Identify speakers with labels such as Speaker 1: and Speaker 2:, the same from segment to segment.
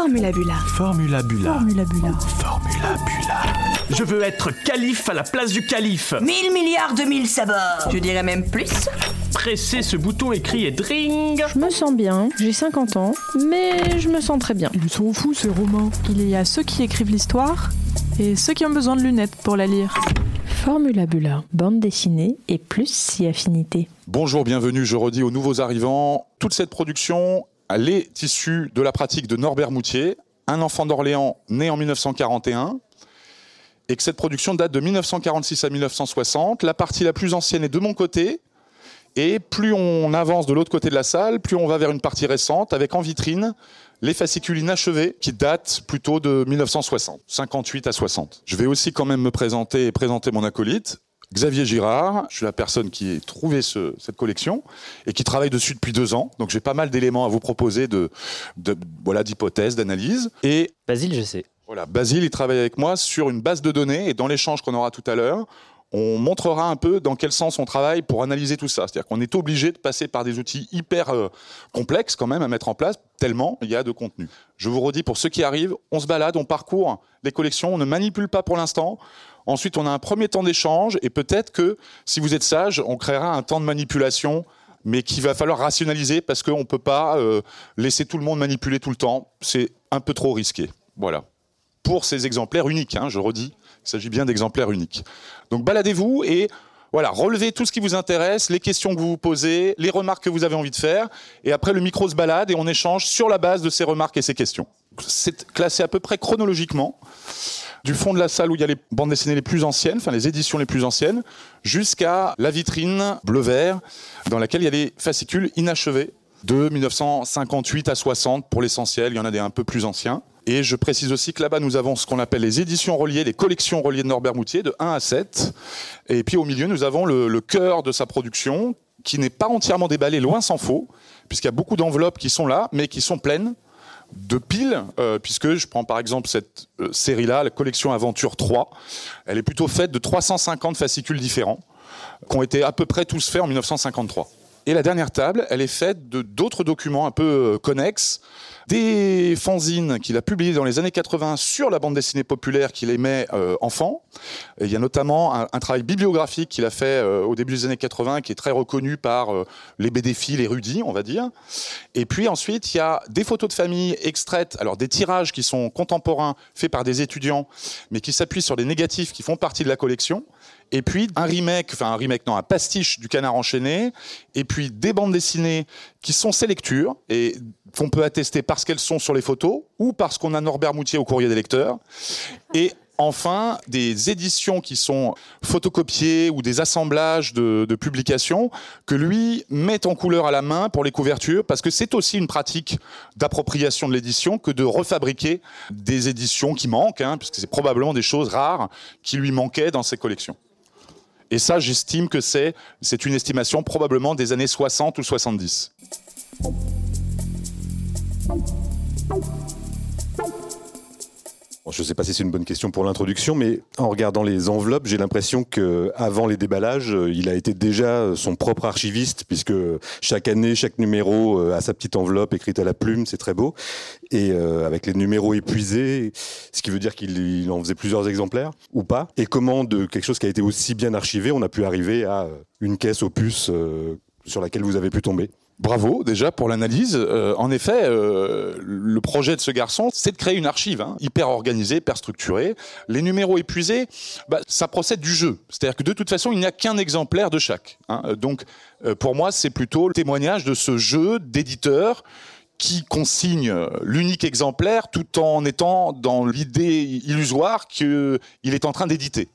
Speaker 1: Formulabula.
Speaker 2: Formulabula.
Speaker 3: Formulabula.
Speaker 2: Formulabula. Je veux être calife à la place du calife.
Speaker 4: Mille milliards de mille sabords. Je dirais même plus.
Speaker 2: Pressez ce bouton écrit et dring.
Speaker 3: Je me sens bien, j'ai 50 ans, mais je me sens très bien.
Speaker 5: Ils sont fous ces romans. Il y a ceux qui écrivent l'histoire et ceux qui ont besoin de lunettes pour la lire.
Speaker 3: Formulabula, bande dessinée et plus si affinité.
Speaker 6: Bonjour, bienvenue, je redis aux nouveaux arrivants. Toute cette production, elle est issue de la pratique de Norbert Moutier, un enfant d'Orléans né en 1941, et que cette production date de 1946 à 1960. La partie la plus ancienne est de mon côté, et plus on avance de l'autre côté de la salle, plus on va vers une partie récente, avec en vitrine les fascicules inachevés qui datent plutôt de 1960, 58 à 60. Je vais aussi quand même me présenter et présenter mon acolyte. Xavier Girard, je suis la personne qui a trouvé ce- cette collection et qui travaille dessus depuis deux ans. Donc j'ai pas mal d'éléments à vous proposer de, de voilà d'hypothèses, d'analyses. Et
Speaker 7: Basile, je sais.
Speaker 6: voilà, Basile, il travaille avec moi sur une base de données et dans l'échange qu'on aura tout à l'heure, on montrera un peu dans quel sens on travaille pour analyser tout ça. C'est-à-dire qu'on est obligé de passer par des outils hyper euh, complexes quand même à mettre en place, tellement il y a de contenu. Je vous redis, pour ceux qui arrivent, on se balade, on parcourt les collections, on ne manipule pas pour l'instant. Ensuite, on a un premier temps d'échange et peut-être que, si vous êtes sage, on créera un temps de manipulation mais qu'il va falloir rationaliser parce qu'on ne peut pas euh, laisser tout le monde manipuler tout le temps. C'est un peu trop risqué. Voilà pour ces exemplaires uniques, hein, je redis, il s'agit bien d'exemplaires uniques. Donc baladez-vous et voilà, relevez tout ce qui vous intéresse, les questions que vous vous posez, les remarques que vous avez envie de faire, et après le micro se balade et on échange sur la base de ces remarques et ces questions. C'est classé à peu près chronologiquement, du fond de la salle où il y a les bandes dessinées les plus anciennes, enfin les éditions les plus anciennes, jusqu'à la vitrine bleu-vert, dans laquelle il y a les fascicules inachevés de 1958 à 60 pour l'essentiel, il y en a des un peu plus anciens. Et je précise aussi que là-bas, nous avons ce qu'on appelle les éditions reliées, les collections reliées de Norbert Moutier, de 1 à 7. Et puis au milieu, nous avons le, le cœur de sa production, qui n'est pas entièrement déballé, loin s'en faut, puisqu'il y a beaucoup d'enveloppes qui sont là, mais qui sont pleines de piles, euh, puisque je prends par exemple cette euh, série-là, la collection Aventure 3. Elle est plutôt faite de 350 fascicules différents, qui ont été à peu près tous faits en 1953. Et la dernière table, elle est faite de d'autres documents un peu euh, connexes, des fanzines qu'il a publiées dans les années 80 sur la bande dessinée populaire qu'il aimait euh, enfant. Il y a notamment un, travail bibliographique qu'il a fait euh, au début des années 80 qui est très reconnu par euh, les BDFI, les rudis, on va dire. Et puis ensuite, il y a des photos de famille extraites, alors des tirages qui sont contemporains, faits par des étudiants, mais qui s'appuient sur des négatifs qui font partie de la collection. Et puis un remake, enfin un remake, non, un pastiche du Canard enchaîné. Et puis des bandes dessinées qui sont ces lectures et qu'on peut attester parce qu'elles sont sur les photos ou parce qu'on a Norbert Moutier au courrier des lecteurs. Et enfin, des éditions qui sont photocopiées ou des assemblages de, de publications que lui met en couleur à la main pour les couvertures parce que c'est aussi une pratique d'appropriation de l'édition que de refabriquer des éditions qui manquent, hein, puisque c'est probablement des choses rares qui lui manquaient dans ses collections. Et ça, j'estime que c'est, c'est une estimation probablement des années 60 ou 70.
Speaker 8: Je ne sais pas si c'est une bonne question pour l'introduction, mais en regardant les enveloppes, j'ai l'impression que avant les déballages, euh, il a été déjà son propre archiviste, puisque chaque année, chaque numéro euh, a sa petite enveloppe écrite à la plume, c'est très beau, et euh, avec les numéros épuisés, ce qui veut dire qu'il il en faisait plusieurs exemplaires ou pas. Et comment de quelque chose qui a été aussi bien archivé, on a pu arriver à euh, une caisse opus euh, sur laquelle vous avez pu tomber.
Speaker 6: Bravo déjà pour l'analyse. Euh, en effet, euh, le projet de ce garçon, c'est de créer une archive hein, hyper organisée, hyper structurée. Les numéros épuisés, bah, ça procède du jeu. C'est-à-dire que de toute façon, il n'y a qu'un exemplaire de chaque. hein. Donc, euh, pour moi, c'est plutôt le témoignage de ce jeu d'éditeur qui consigne l'unique exemplaire tout en étant dans l'idée illusoire qu'il est en train d'éditer.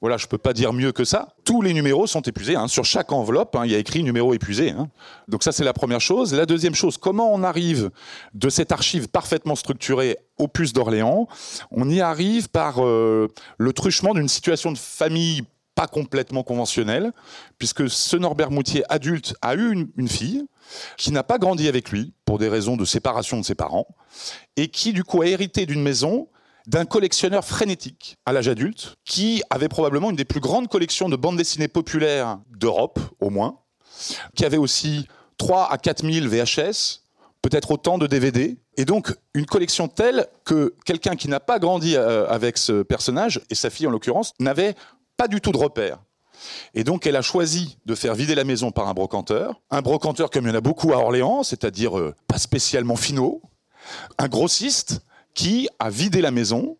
Speaker 6: Voilà, je peux pas dire mieux que ça. Tous les numéros sont épuisés. hein. Sur chaque enveloppe, hein, il y a écrit numéro épuisé. hein. Donc ça, c'est la première chose. La deuxième chose, comment on arrive de cette archive parfaitement structurée au puce d'Orléans? On y arrive par euh, le truchement d'une situation de famille pas complètement conventionnelle, puisque ce Norbert Moutier adulte a eu une fille qui n'a pas grandi avec lui pour des raisons de séparation de ses parents, et qui du coup a hérité d'une maison d'un collectionneur frénétique à l'âge adulte, qui avait probablement une des plus grandes collections de bandes dessinées populaires d'Europe, au moins, qui avait aussi 3 à 4 000 VHS, peut-être autant de DVD, Et donc, une collection telle que quelqu'un qui n'a pas grandi euh, avec ce personnage, et sa fille en l'occurrence, n'avait pas du tout de repère. Et donc, elle a choisi de faire vider la maison par un brocanteur. Un brocanteur comme il y en a beaucoup à Orléans, c'est-à-dire euh, pas spécialement finaux. Un grossiste qui a vidé la maison,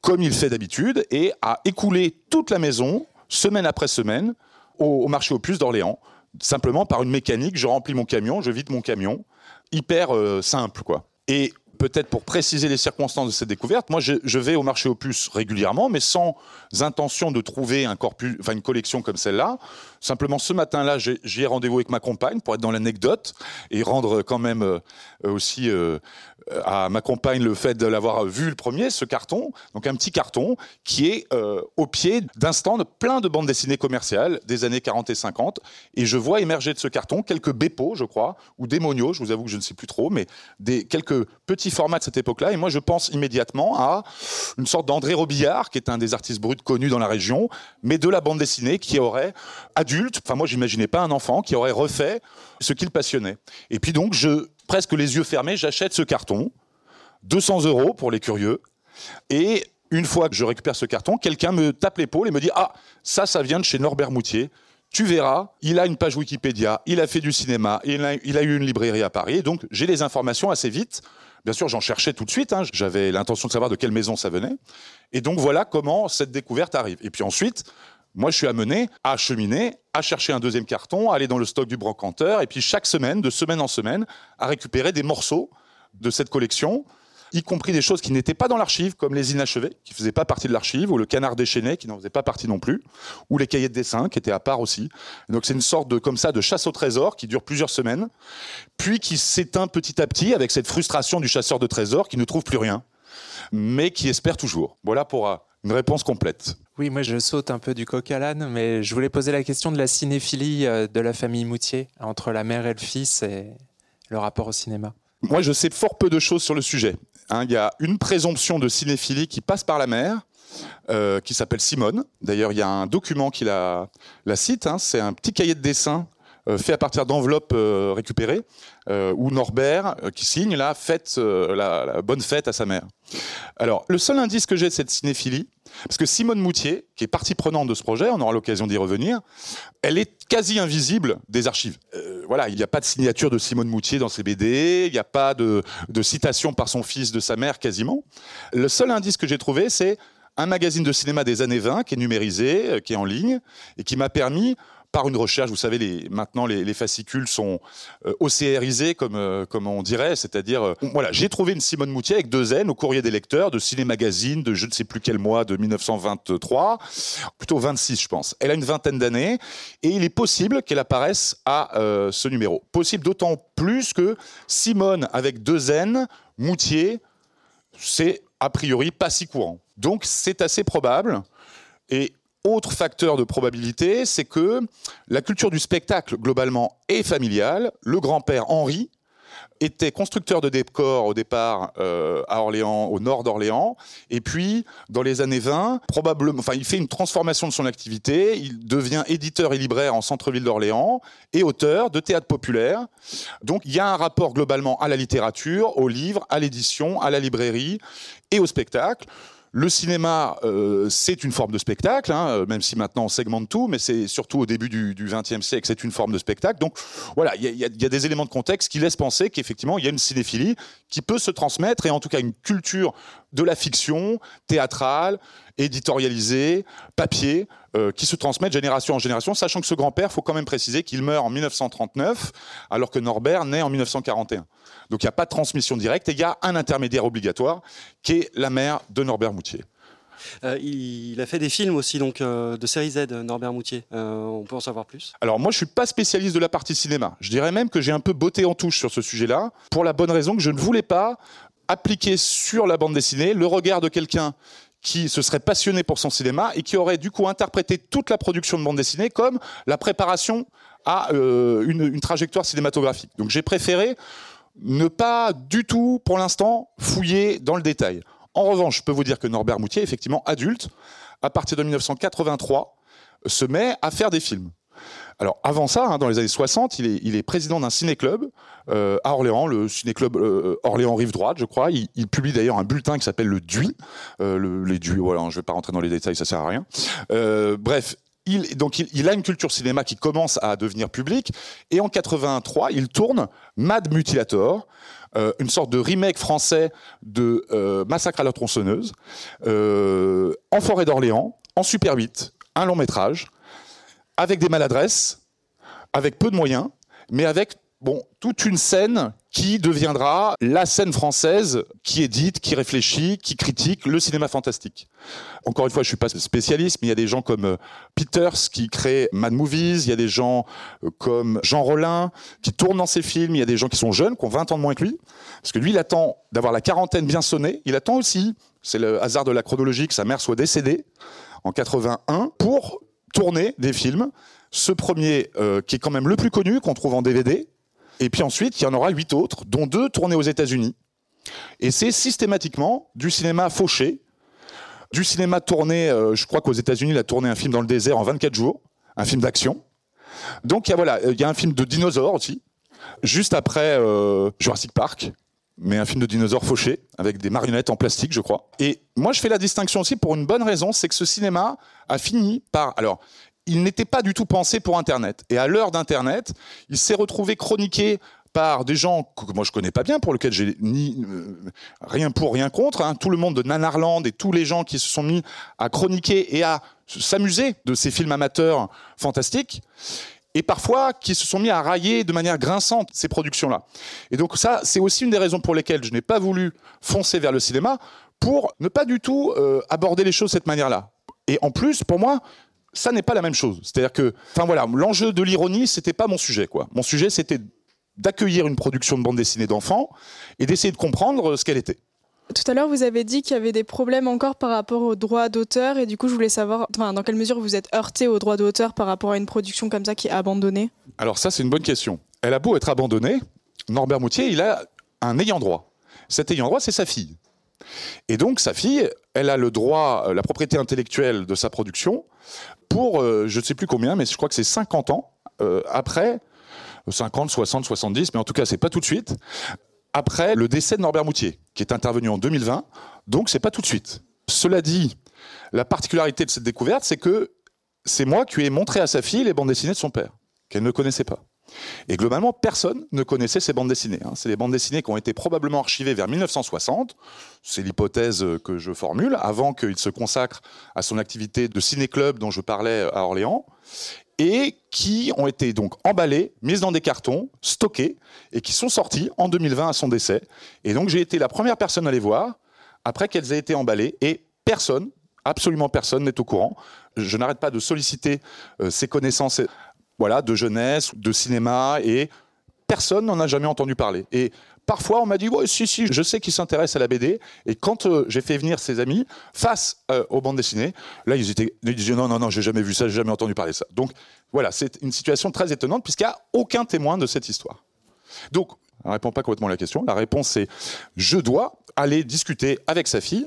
Speaker 6: comme il fait d'habitude, et a écoulé toute la maison, semaine après semaine, au, marché aux puces d'Orléans. Simplement par une mécanique, je remplis mon camion, je vide mon camion. Hyper euh, simple, quoi. Et peut-être pour préciser les circonstances de cette découverte, moi je, vais au marché aux puces régulièrement, mais sans intention de trouver un corpus, une collection comme celle-là. Simplement ce matin-là, j'ai rendez-vous avec ma compagne pour être dans l'anecdote et rendre quand même euh, aussi euh, à ma compagne le fait de l'avoir vu le premier, ce carton. Donc un petit carton qui est euh, au pied d'un stand plein de bandes dessinées commerciales des années 40 et 50. Et je vois émerger de ce carton quelques Beppo, je crois, ou des Monio, je vous avoue que je ne sais plus trop, mais des, quelques petits formats de cette époque-là. Et moi, je pense immédiatement à une sorte d'André Robillard, qui est un des artistes bruts connus dans la région, mais de la bande dessinée qui aurait, adulte, enfin moi j'imaginais pas un enfant, qui aurait refait ce qu'il passionnait. Et puis donc, je, presque les yeux fermés, j'achète ce carton, 200 euros pour les curieux, et une fois que je récupère ce carton, quelqu'un me tape l'épaule et me dit Ah, ça, ça vient de chez Norbert Moutier. Tu verras, il a une page Wikipédia, il a fait du cinéma, il a, il a eu une librairie à Paris. Donc, j'ai les informations assez vite. Bien sûr, j'en cherchais tout de suite. hein. J'avais l'intention de savoir de quelle maison ça venait. Et donc, voilà comment cette découverte arrive. Et puis ensuite, moi, je suis amené à cheminer, à chercher un deuxième carton, à aller dans le stock du brocanteur, et puis chaque semaine, de semaine en semaine, à récupérer des morceaux de cette collection, y compris des choses qui n'étaient pas dans l'archive, comme les inachevés, qui faisaient pas partie de l'archive, ou le canard déchaîné, qui n'en faisait pas partie non plus, ou les cahiers de dessin, qui étaient à part aussi. Donc c'est une sorte de comme ça de chasse au trésor qui dure plusieurs semaines, puis qui s'éteint petit à petit avec cette frustration du chasseur de trésors qui ne trouve plus rien, mais qui espère toujours. Voilà pour euh, une réponse complète.
Speaker 1: Oui, moi je saute un peu du coq à l'âne, mais je voulais poser la question de la cinéphilie euh, de la famille Moutier, entre la mère et le fils et le rapport au cinéma.
Speaker 6: Moi, je sais fort peu de choses sur le sujet. Hein, Il y a une présomption de cinéphilie qui passe par la mère, euh, qui s'appelle Simone. D'ailleurs, il y a un document qui la, cite. hein. C'est un petit cahier de dessin euh, fait à partir d'enveloppes récupérées, euh, où Norbert, euh, qui signe là, fête euh, la, bonne fête à sa mère. Alors, le seul indice que j'ai de cette cinéphilie, parce que Simone Moutier, qui est partie prenante de ce projet, on aura l'occasion d'y revenir, elle est quasi invisible des archives. Euh, voilà, il n'y a pas de signature de Simone Moutier dans ses BD, il n'y a pas de, citation par son fils de sa mère quasiment. Le seul indice que j'ai trouvé, c'est un magazine de cinéma des années 20 qui est numérisé, qui est en ligne, et qui m'a permis, par une recherche, vous savez, maintenant les, les fascicules sont euh, OCRisés, comme, euh, comme on dirait, c'est-à-dire, euh, voilà, j'ai trouvé une Simone Moutier avec deux N au courrier des lecteurs de Ciné Magazine de je ne sais plus quel mois, de 1923, plutôt 26 je pense. Elle a une vingtaine d'années, et il est possible qu'elle apparaisse à euh, ce numéro. Possible d'autant plus que Simone avec deux N, Moutier, c'est a priori pas si courant. Donc c'est assez probable. Et autre facteur de probabilité, c'est que la culture du spectacle globalement est familiale. Le grand-père Henri était constructeur de décors au départ euh, à Orléans, au nord d'Orléans, et puis dans les années 20, probablement, enfin il fait une transformation de son activité, il devient éditeur et libraire en centre-ville d'Orléans et auteur de théâtre populaire. Donc il y a un rapport globalement à la littérature, au livre, à l'édition, à la librairie et au spectacle. Le cinéma, euh, c'est une forme de spectacle, hein, euh, même si maintenant on segmente tout, mais c'est surtout au début du XXe siècle, c'est une forme de spectacle. Donc voilà, il y, y a des éléments de contexte qui laissent penser qu'effectivement, il y a une cinéphilie qui peut se transmettre, et en tout cas une culture de la fiction, théâtrale, éditorialisée, papier, euh, qui se transmet de génération en génération, sachant que ce grand-père, faut quand même préciser qu'il meurt en 1939, alors que Norbert naît en 1941. Donc il n'y a pas de transmission directe, et il y a un intermédiaire obligatoire, qui est la mère de Norbert Moutier.
Speaker 7: Euh, il, il a fait des films aussi, donc euh, de série Z, Norbert Moutier. Euh, on peut en savoir plus?
Speaker 6: Alors moi, je suis pas spécialiste de la partie cinéma. Je dirais même que j'ai un peu botté en touche sur ce sujet-là, pour la bonne raison que je ne voulais pas appliquer sur la bande dessinée le regard de quelqu'un qui se serait passionné pour son cinéma et qui aurait du coup interprété toute la production de bande dessinée comme la préparation à euh, une, une trajectoire cinématographique. Donc j'ai préféré ne pas du tout, pour l'instant, fouiller dans le détail. En revanche, je peux vous dire que Norbert Moutier, effectivement adulte, à partir de 1983, se met à faire des films. Alors avant ça, hein, dans les années 60, il est, il est président d'un ciné-club euh, à Orléans, le ciné-club euh, Orléans Rive Droite, je crois. Il, il publie d'ailleurs un bulletin qui s'appelle le DUI. Euh, le, les DUI, voilà, je ne vais pas rentrer dans les détails, ça sert à rien. Euh, bref, il, donc il, a une culture cinéma qui commence à devenir publique. Et en 83, il tourne Mad Mutilator, euh, une sorte de remake français de euh, Massacre à la tronçonneuse, en forêt d'Orléans, en Super 8, un long métrage, avec des maladresses, avec peu de moyens, mais avec bon, toute une scène qui deviendra la scène française qui édite, qui réfléchit, qui critique le cinéma fantastique. Encore une fois, je suis pas spécialiste, mais il y a des gens comme euh, Peters qui crée Mad Movies, il y a des gens euh, comme Jean Rollin qui tournent dans ses films, il y a des gens qui sont jeunes, qui ont 20 ans de moins que lui, parce que lui, il attend d'avoir la quarantaine bien sonnée, il attend aussi, c'est le hasard de la chronologie, que sa mère soit décédée en 81 pour tourner des films. Ce premier, euh, qui est quand même le plus connu, qu'on trouve en DVD, et puis ensuite, il y en aura huit autres, dont deux tournés aux États-Unis. Et c'est systématiquement du cinéma fauché, du cinéma tourné, euh, je crois qu'aux États-Unis, il a tourné un film dans le désert en 24 jours, un film d'action. Donc il y a, voilà, il y a un film de dinosaures aussi, juste après euh, Jurassic Park, mais un film de dinosaures fauché, avec des marionnettes en plastique, je crois. Et moi, je fais la distinction aussi pour une bonne raison, c'est que ce cinéma a fini par... Alors, il n'était pas du tout pensé pour Internet. Et à l'heure d'Internet, il s'est retrouvé chroniqué par des gens que moi je connais pas bien, pour lesquels j'ai ni euh, rien pour, rien contre. Hein. Tout le monde de Nanarland et tous les gens qui se sont mis à chroniquer et à s'amuser de ces films amateurs fantastiques. Et parfois, qui se sont mis à railler de manière grinçante ces productions-là. Et donc ça, c'est aussi une des raisons pour lesquelles je n'ai pas voulu foncer vers le cinéma, pour ne pas du tout euh, aborder les choses de cette manière-là. Et en plus, pour moi, ça n'est pas la même chose. C'est-à-dire que, enfin voilà, l'enjeu de l'ironie, c'était pas mon sujet, quoi. Mon sujet, c'était d'accueillir une production de bande dessinée d'enfants et d'essayer de comprendre ce qu'elle était.
Speaker 5: Tout à l'heure, vous avez dit qu'il y avait des problèmes encore par rapport aux droits d'auteur, et du coup, je voulais savoir dans quelle mesure vous êtes heurté aux droits d'auteur par rapport à une production comme ça qui est abandonnée?
Speaker 6: Alors ça, c'est une bonne question. Elle a beau être abandonnée, Norbert Moutier, il a un ayant droit. Cet ayant droit, c'est sa fille. Et donc, sa fille, elle a le droit, la propriété intellectuelle de sa production pour, euh, je ne sais plus combien, mais je crois que c'est 50 ans euh, après, 50, 60, 70, mais en tout cas, c'est pas tout de suite, après le décès de Norbert Moutier, qui est intervenu en 2020, donc c'est pas tout de suite. Cela dit, la particularité de cette découverte, c'est que c'est moi qui ai montré à sa fille les bandes dessinées de son père, qu'elle ne connaissait pas. Et globalement, personne ne connaissait ces bandes dessinées. Hein. C'est des bandes dessinées qui ont été probablement archivées vers 1960. C'est l'hypothèse que je formule, avant qu'il se consacre à son activité de ciné-club dont je parlais à Orléans, et qui ont été donc emballées, mises dans des cartons, stockées, et qui sont sorties en 2020 à son décès. Et donc j'ai été la première personne à les voir, après qu'elles aient été emballées, et personne, absolument personne n'est au courant. Je n'arrête pas de solliciter euh, ces connaissances voilà, de jeunesse, de cinéma, et personne n'en a jamais entendu parler. Parfois, on m'a dit, ouais, si, si, je sais qu'il s'intéresse à la BD. Et quand euh, j'ai fait venir ses amis face euh, aux bandes dessinées, là, ils, étaient, ils disaient, non, non, non, j'ai jamais vu ça, j'ai jamais entendu parler de ça. Donc, voilà, c'est une situation très étonnante, puisqu'il n'y a aucun témoin de cette histoire. Donc, on ne répond pas complètement à la question. La réponse, c'est, je dois aller discuter avec sa fille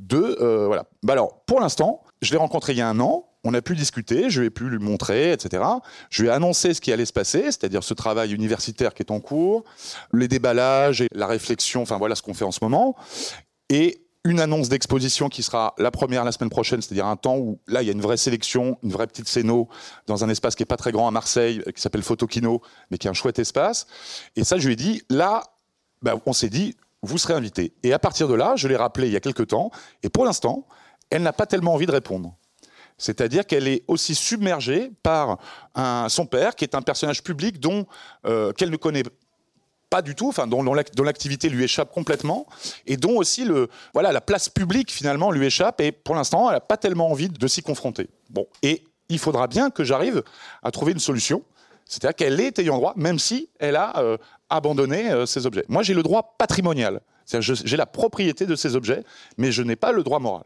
Speaker 6: de, euh, voilà. Bah alors, pour l'instant, je l'ai rencontré il y a un an, on a pu discuter, je lui ai pu lui montrer, etc. Je lui ai annoncé ce qui allait se passer, c'est-à-dire ce travail universitaire qui est en cours, les déballages et la réflexion, enfin voilà ce qu'on fait en ce moment, et une annonce d'exposition qui sera la première la semaine prochaine, c'est-à-dire un temps où là il y a une vraie sélection, une vraie petite scéno dans un espace qui est pas très grand à Marseille, qui s'appelle Photokino, mais qui est un chouette espace. Et ça, je lui ai dit, là, ben, on s'est dit, vous serez invité. Et à partir de là, je l'ai rappelé il y a quelques temps, et pour l'instant, elle n'a pas tellement envie de répondre. C'est-à-dire qu'elle est aussi submergée par son père, qui est un personnage public dont euh, qu'elle ne connaît pas du tout, enfin dont, l'activité lui échappe complètement, et dont aussi la place publique finalement lui échappe, et pour l'instant, elle n'a pas tellement envie de s'y confronter. Bon, et il faudra bien que j'arrive à trouver une solution, c'est-à-dire qu'elle est ayant droit, même si elle a euh, abandonné euh, ses objets. Moi, j'ai le droit patrimonial, c'est-à-dire j'ai la propriété de ces objets, mais je n'ai pas le droit moral.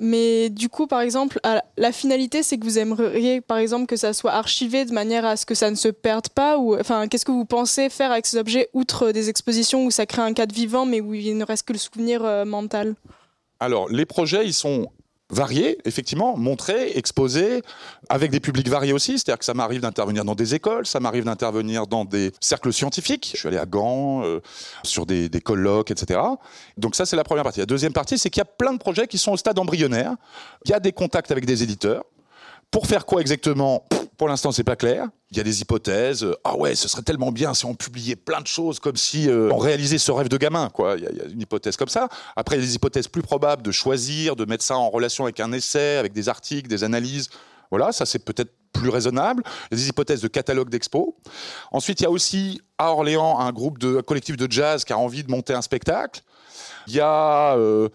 Speaker 5: Mais du coup, par exemple, la finalité, c'est que vous aimeriez, par exemple, que ça soit archivé de manière à ce que ça ne se perde pas ou, Enfin, qu'est-ce que vous pensez faire avec ces objets, outre des expositions où ça crée un cadre vivant, mais où il ne reste que le souvenir euh, mental?
Speaker 6: Alors, les projets, ils sont variés, effectivement, montrés, exposés, avec des publics variés aussi. C'est-à-dire que ça m'arrive d'intervenir dans des écoles, ça m'arrive d'intervenir dans des cercles scientifiques. Je suis allé à Gand, euh, sur des, des colloques, etc. Donc ça, c'est la première partie. La deuxième partie, c'est qu'il y a plein de projets qui sont au stade embryonnaire. Il y a des contacts avec des éditeurs. Pour faire quoi exactement? Pour l'instant, c'est pas clair. Il y a des hypothèses. Ah ouais, ce serait tellement bien si on publiait plein de choses, comme si euh, on réalisait ce rêve de gamin. Quoi. Il, y a, une hypothèse comme ça. Après, il y a des hypothèses plus probables de choisir, de mettre ça en relation avec un essai, avec des articles, des analyses. Voilà, ça c'est peut-être plus raisonnable. Il y a des hypothèses de catalogue d'expo. Ensuite, il y a aussi à Orléans un groupe de un collectif de jazz qui a envie de monter un spectacle. Il y a euh,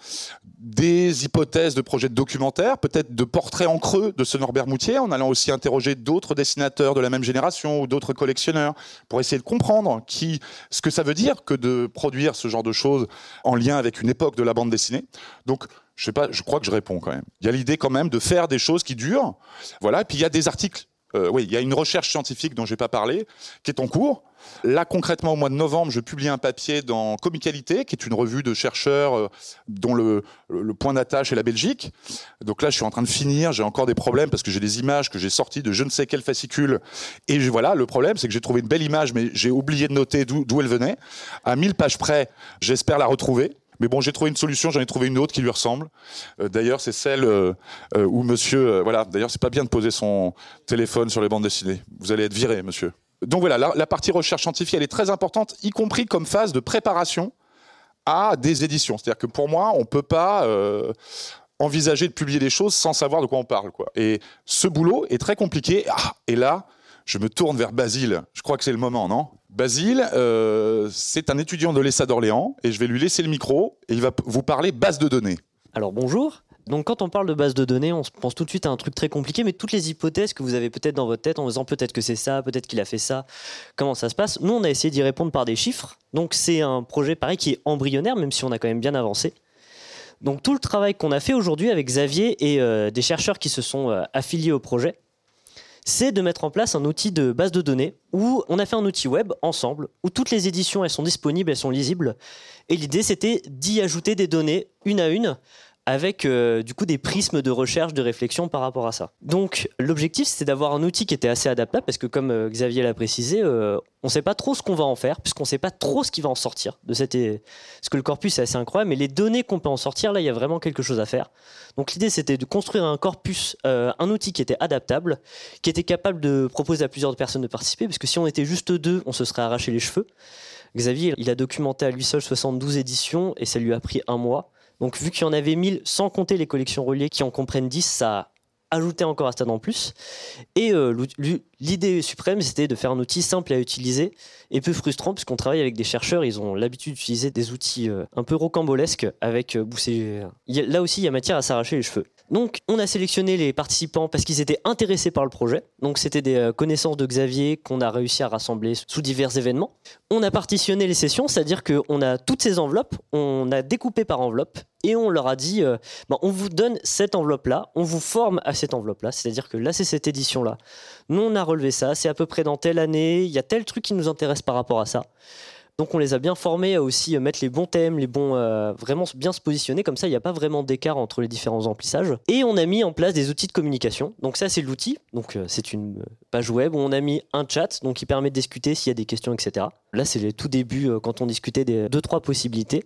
Speaker 6: des hypothèses de projets de documentaires, peut-être de portraits en creux de ce Norbert Moutier, en allant aussi interroger d'autres dessinateurs de la même génération ou d'autres collectionneurs pour essayer de comprendre ce que ça veut dire que de produire ce genre de choses en lien avec une époque de la bande dessinée. Donc, je sais pas, je crois que je réponds quand même. Il y a l'idée quand même de faire des choses qui durent. Voilà, et puis il y a des articles. Euh, oui, il y a une recherche scientifique dont je n'ai pas parlé, qui est en cours. Là, concrètement, au mois de novembre, je publie un papier dans Comicalité, qui est une revue de chercheurs euh, dont le, point d'attache est la Belgique. Donc là, je suis en train de finir. J'ai encore des problèmes parce que j'ai des images que j'ai sorties de je ne sais quel fascicule. Et voilà, le problème, c'est que j'ai trouvé une belle image, mais j'ai oublié de noter d'où d'où elle venait. À 1000 pages près, j'espère la retrouver. Mais bon, j'ai trouvé une solution, j'en ai trouvé une autre qui lui ressemble. Euh, d'ailleurs, c'est celle euh, euh, où monsieur. voilà, d'ailleurs, c'est pas bien de poser son téléphone sur les bandes dessinées. Vous allez être viré, monsieur. Donc voilà, la, partie recherche scientifique, elle est très importante, y compris comme phase de préparation à des éditions. C'est-à-dire que pour moi, on peut pas. envisager de publier des choses sans savoir de quoi on parle. Quoi. Et ce boulot est très compliqué. Ah, et là, je me tourne vers Basile. Je crois que c'est le moment, non? Basile, euh, c'est un étudiant de l'ESA d'Orléans et je vais lui laisser le micro et il va vous parler base de données.
Speaker 9: Alors bonjour. Donc quand on parle de base de données, on se pense tout de suite à un truc très compliqué, mais toutes les hypothèses que vous avez peut-être dans votre tête en disant peut-être que c'est ça, peut-être qu'il a fait ça, comment ça se passe, nous on a essayé d'y répondre par des chiffres. Donc c'est un projet pareil qui est embryonnaire, même si on a quand même bien avancé. Donc tout le travail qu'on a fait aujourd'hui avec Xavier et euh, des chercheurs qui se sont euh, affiliés au projet, c'est de mettre en place un outil de base de données où on a fait un outil web ensemble, où toutes les éditions elles sont disponibles, elles sont lisibles. Et l'idée c'était d'y ajouter des données une à une avec euh, du coup des prismes de recherche, de réflexion par rapport à ça. Donc l'objectif c'était d'avoir un outil qui était assez adaptable parce que comme euh, Xavier l'a précisé, euh, on ne sait pas trop ce qu'on va en faire puisqu'on ne sait pas trop ce qui va en sortir de cette parce que le corpus est assez incroyable, mais les données qu'on peut en sortir là il y a vraiment quelque chose à faire. Donc l'idée c'était de construire un corpus, un outil qui était adaptable, qui était capable de proposer à plusieurs personnes de participer parce que si on était juste deux, on se serait arraché les cheveux. Xavier, il a documenté à lui seul 72 éditions et ça lui a pris un mois. Donc vu qu'il y en avait 1000, sans compter les collections reliées qui en comprennent 10, ça a ajouté encore un stade en plus. Et euh, l'idée suprême, c'était de faire un outil simple à utiliser et peu frustrant, puisqu'on travaille avec des chercheurs, ils ont l'habitude d'utiliser des outils euh, un peu rocambolesques, avec euh, Là aussi, il y a matière à s'arracher les cheveux. Donc, on a sélectionné les participants parce qu'ils étaient intéressés par le projet. Donc, c'était des euh, connaissances de Xavier qu'on a réussi à rassembler sous divers événements. On a partitionné les sessions, c'est-à-dire qu'on a toutes ces enveloppes, on a découpé par enveloppe et on leur a dit euh, ben, on vous donne cette enveloppe-là, on vous forme à cette enveloppe-là, c'est-à-dire que là, c'est cette édition-là. Nous, on a relevé ça, c'est à peu près dans telle année, il y a tel truc qui nous intéresse par rapport à ça. Donc on les a bien formés à aussi euh, mettre les bons thèmes, les bons euh, vraiment bien se positionner comme ça il n'y a pas vraiment d'écart entre les différents emplissages. Et on a mis en place des outils de communication. Donc ça c'est l'outil. Donc euh, c'est une page web où on a mis un chat donc qui permet de discuter s'il y a des questions etc. Là c'est les tout débuts euh, quand on discutait des deux trois possibilités.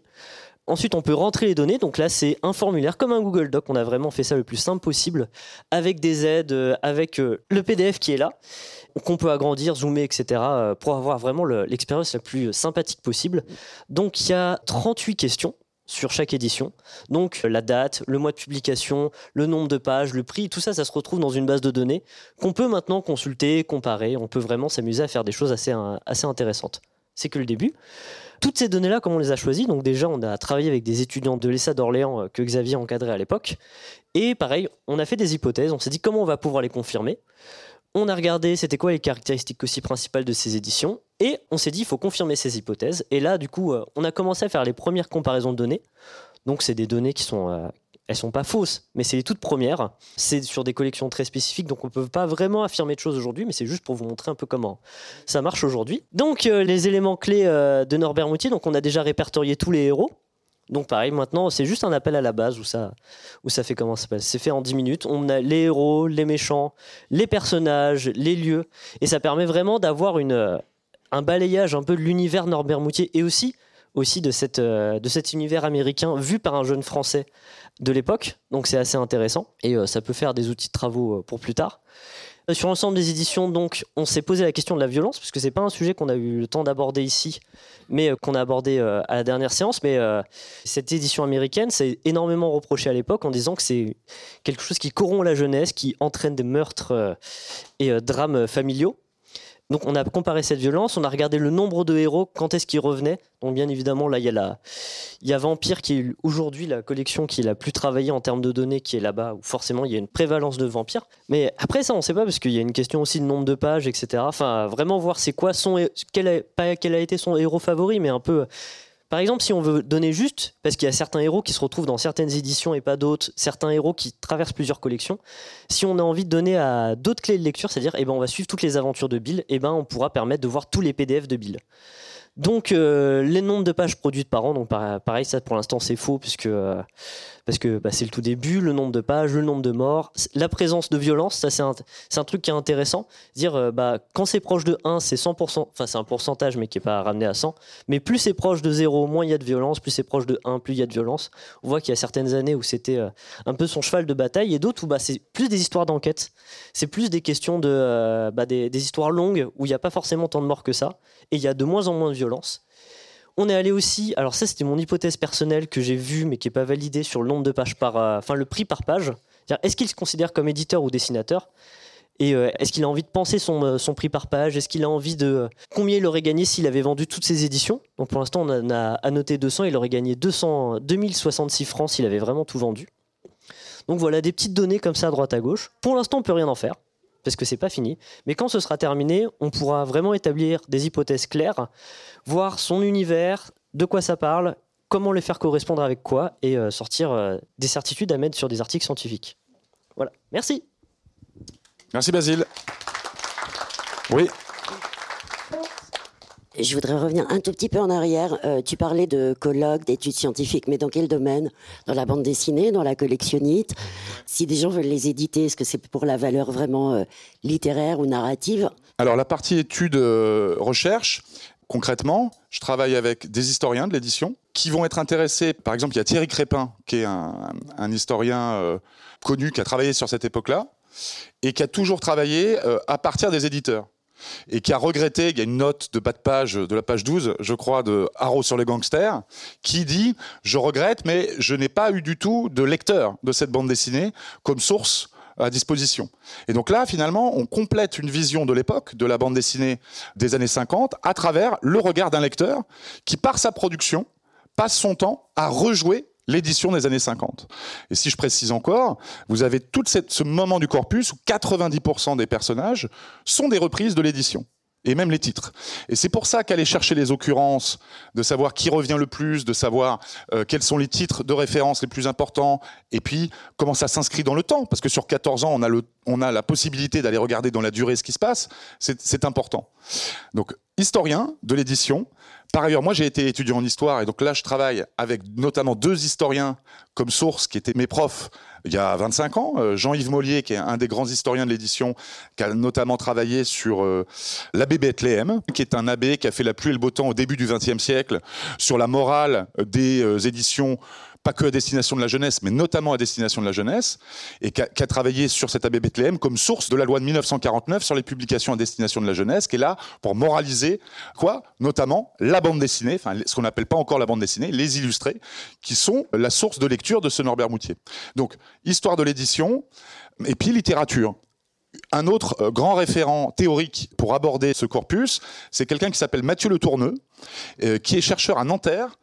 Speaker 9: Ensuite, on peut rentrer les données. Donc là, c'est un formulaire comme un Google Doc. On a vraiment fait ça le plus simple possible, avec des aides, avec le PDF qui est là, qu'on peut agrandir, zoomer, etc., euh, pour avoir vraiment le- l'expérience la plus sympathique possible. Donc il y a 38 questions sur chaque édition. Donc euh, la date, le mois de publication, le nombre de pages, le prix, tout ça, ça se retrouve dans une base de données qu'on peut maintenant consulter, comparer. On peut vraiment s'amuser à faire des choses assez, euh, intéressantes. C'est que le début. Toutes ces données-là, comment on les a choisies Donc déjà, on a travaillé avec des étudiants de l'ESA d'Orléans que Xavier encadrait à l'époque. Et pareil, on a fait des hypothèses, on s'est dit comment on va pouvoir les confirmer? On a regardé c'était quoi les caractéristiques aussi principales de ces éditions. Et on s'est dit il faut confirmer ces hypothèses. Et là, du coup, euh, on a commencé à faire les premières comparaisons de données. Donc c'est des données qui sont... euh, elles sont pas fausses, mais c'est les toutes premières. C'est sur des collections très spécifiques, donc on ne peut pas vraiment affirmer de choses aujourd'hui, mais c'est juste pour vous montrer un peu comment ça marche aujourd'hui. Donc euh, les éléments clés euh, de Norbert Moutier, donc on a déjà répertorié tous les héros. Donc pareil, maintenant, c'est juste un appel à la base où ça, où ça fait comment ça passe. C'est fait en 10 minutes. On a les héros, les méchants, les personnages, les lieux. Et ça permet vraiment d'avoir euh, un balayage un peu de l'univers Norbert Moutier et aussi, aussi de, cette, euh, de cet univers américain vu par un jeune français de l'époque. Donc c'est assez intéressant et euh, ça peut faire des outils de travaux pour plus tard. Euh, Sur l'ensemble des éditions, donc, on s'est posé la question de la violence, puisque c'est pas un sujet qu'on a eu le temps d'aborder ici, mais euh, qu'on a abordé euh, à la dernière séance. Mais cette édition américaine, c'est énormément reproché à l'époque en disant que c'est quelque chose qui corrompt la jeunesse, qui entraîne des meurtres et drames familiaux. Donc on a comparé cette violence, on a regardé le nombre de héros, quand est-ce qu'ils revenaient. Donc bien évidemment, là, il y a, la, il y a Vampire qui est aujourd'hui la collection qui est la plus travaillée en termes de données, qui est là-bas, où forcément il y a une prévalence de vampires. Mais après ça, on ne sait pas, parce qu'il y a une question aussi de nombre de pages, etc. Enfin, vraiment voir c'est quoi son... Quel quel a été son héros favori, mais un peu... Par exemple, si on veut donner juste, parce qu'il y a certains héros qui se retrouvent dans certaines éditions et pas d'autres, certains héros qui traversent plusieurs collections, si on a envie de donner à d'autres clés de lecture, c'est-à-dire eh ben, on va suivre toutes les aventures de Bill, eh ben, on pourra permettre de voir tous les PDF de Bill. Donc euh, les nombres de pages produites par an, donc par- pareil, ça pour l'instant c'est faux puisque euh, parce que bah, c'est le tout début, le nombre de pages, le nombre de morts, la présence de violence, ça c'est un, truc qui est intéressant. Dire euh, bah, quand c'est proche de 1, c'est 100%, enfin c'est un pourcentage mais qui n'est pas ramené à 100, mais plus c'est proche de 0, moins il y a de violence, plus c'est proche de 1, plus il y a de violence. On voit qu'il y a certaines années où c'était euh, un peu son cheval de bataille et d'autres où bah, c'est plus des histoires d'enquête, c'est plus des questions de euh, bah, des, des histoires longues où il n'y a pas forcément tant de morts que ça et il y a de moins en moins de violence. On est allé aussi, alors ça c'était mon hypothèse personnelle que j'ai vue mais qui n'est pas validée sur le nombre de pages par, euh, le prix par page. Est-ce qu'il se considère comme éditeur ou dessinateur? Et euh, est-ce qu'il a envie de penser son, euh, prix par page? Est-ce qu'il a envie de combien il aurait gagné s'il avait vendu toutes ses éditions? Donc pour l'instant on en a annoté 200, il aurait gagné 200, 2066 francs s'il avait vraiment tout vendu. Donc voilà des petites données comme ça à droite à gauche. Pour l'instant on peut rien en faire parce que c'est pas fini. Mais quand ce sera terminé, on pourra vraiment établir des hypothèses claires, voir son univers, de quoi ça parle, comment les faire correspondre avec quoi, et euh, sortir euh, des certitudes à mettre sur des articles scientifiques. Voilà. Merci.
Speaker 6: Merci Basile. Oui.
Speaker 10: Je voudrais revenir un tout petit peu en arrière. Euh, tu parlais de colloques, d'études scientifiques, mais dans quel domaine? Dans la bande dessinée, dans la collectionnite? Si des gens veulent les éditer, est-ce que c'est pour la valeur vraiment euh, littéraire ou narrative?
Speaker 6: Alors la partie études euh, concrètement, je travaille avec des historiens de l'édition qui vont être intéressés. Par exemple, il y a Thierry Crépin, qui est un, historien connu, qui a travaillé sur cette époque-là et qui a toujours travaillé à partir des éditeurs. Et qui a regretté, il y a une note de bas de page, de la page 12, je crois, de Haro sur les gangsters, qui dit Je regrette, mais je n'ai pas eu du tout de lecteur de cette bande dessinée comme source à disposition. Et donc là, finalement, on complète une vision de l'époque, de la bande dessinée des années 50, à travers le regard d'un lecteur qui, par sa production, passe son temps à rejouer l'édition des années 50. Et si je précise encore, vous avez tout ce moment du corpus où 90% des personnages sont des reprises de l'édition. Et même les titres. Et c'est pour ça qu'aller chercher les occurrences, de savoir qui revient le plus, de savoir euh, quels sont les titres de référence les plus importants, et puis comment ça s'inscrit dans le temps. Parce que sur 14 ans, on a, le, on a la possibilité d'aller regarder dans la durée ce qui se passe. C'est important. Donc, historien de l'édition. Par ailleurs, moi j'ai été étudiant en histoire et donc là je travaille avec notamment deux historiens comme source qui étaient mes profs il y a 25 ans. Euh, Jean-Yves Mollier qui est un des grands historiens de l'édition qui a notamment travaillé sur euh, l'abbé Bethléem qui est un abbé qui a fait la pluie et le beau temps au début du XXe siècle sur la morale des euh, éditions que à destination de la jeunesse, mais notamment à destination de la jeunesse, et qui a, travaillé sur cet abbé Bethléem comme source de la loi de 1949 sur les publications à destination de la jeunesse, qui est là pour moraliser quoi Notamment la bande dessinée, ce qu'on n'appelle pas encore la bande dessinée, les illustrés, qui sont la source de lecture de ce Norbert Moutier. Donc, histoire de l'édition, et puis littérature. Un autre euh, grand référent théorique pour aborder ce corpus, c'est quelqu'un qui s'appelle Mathieu Le Tourneux, euh, qui est chercheur à Nanterre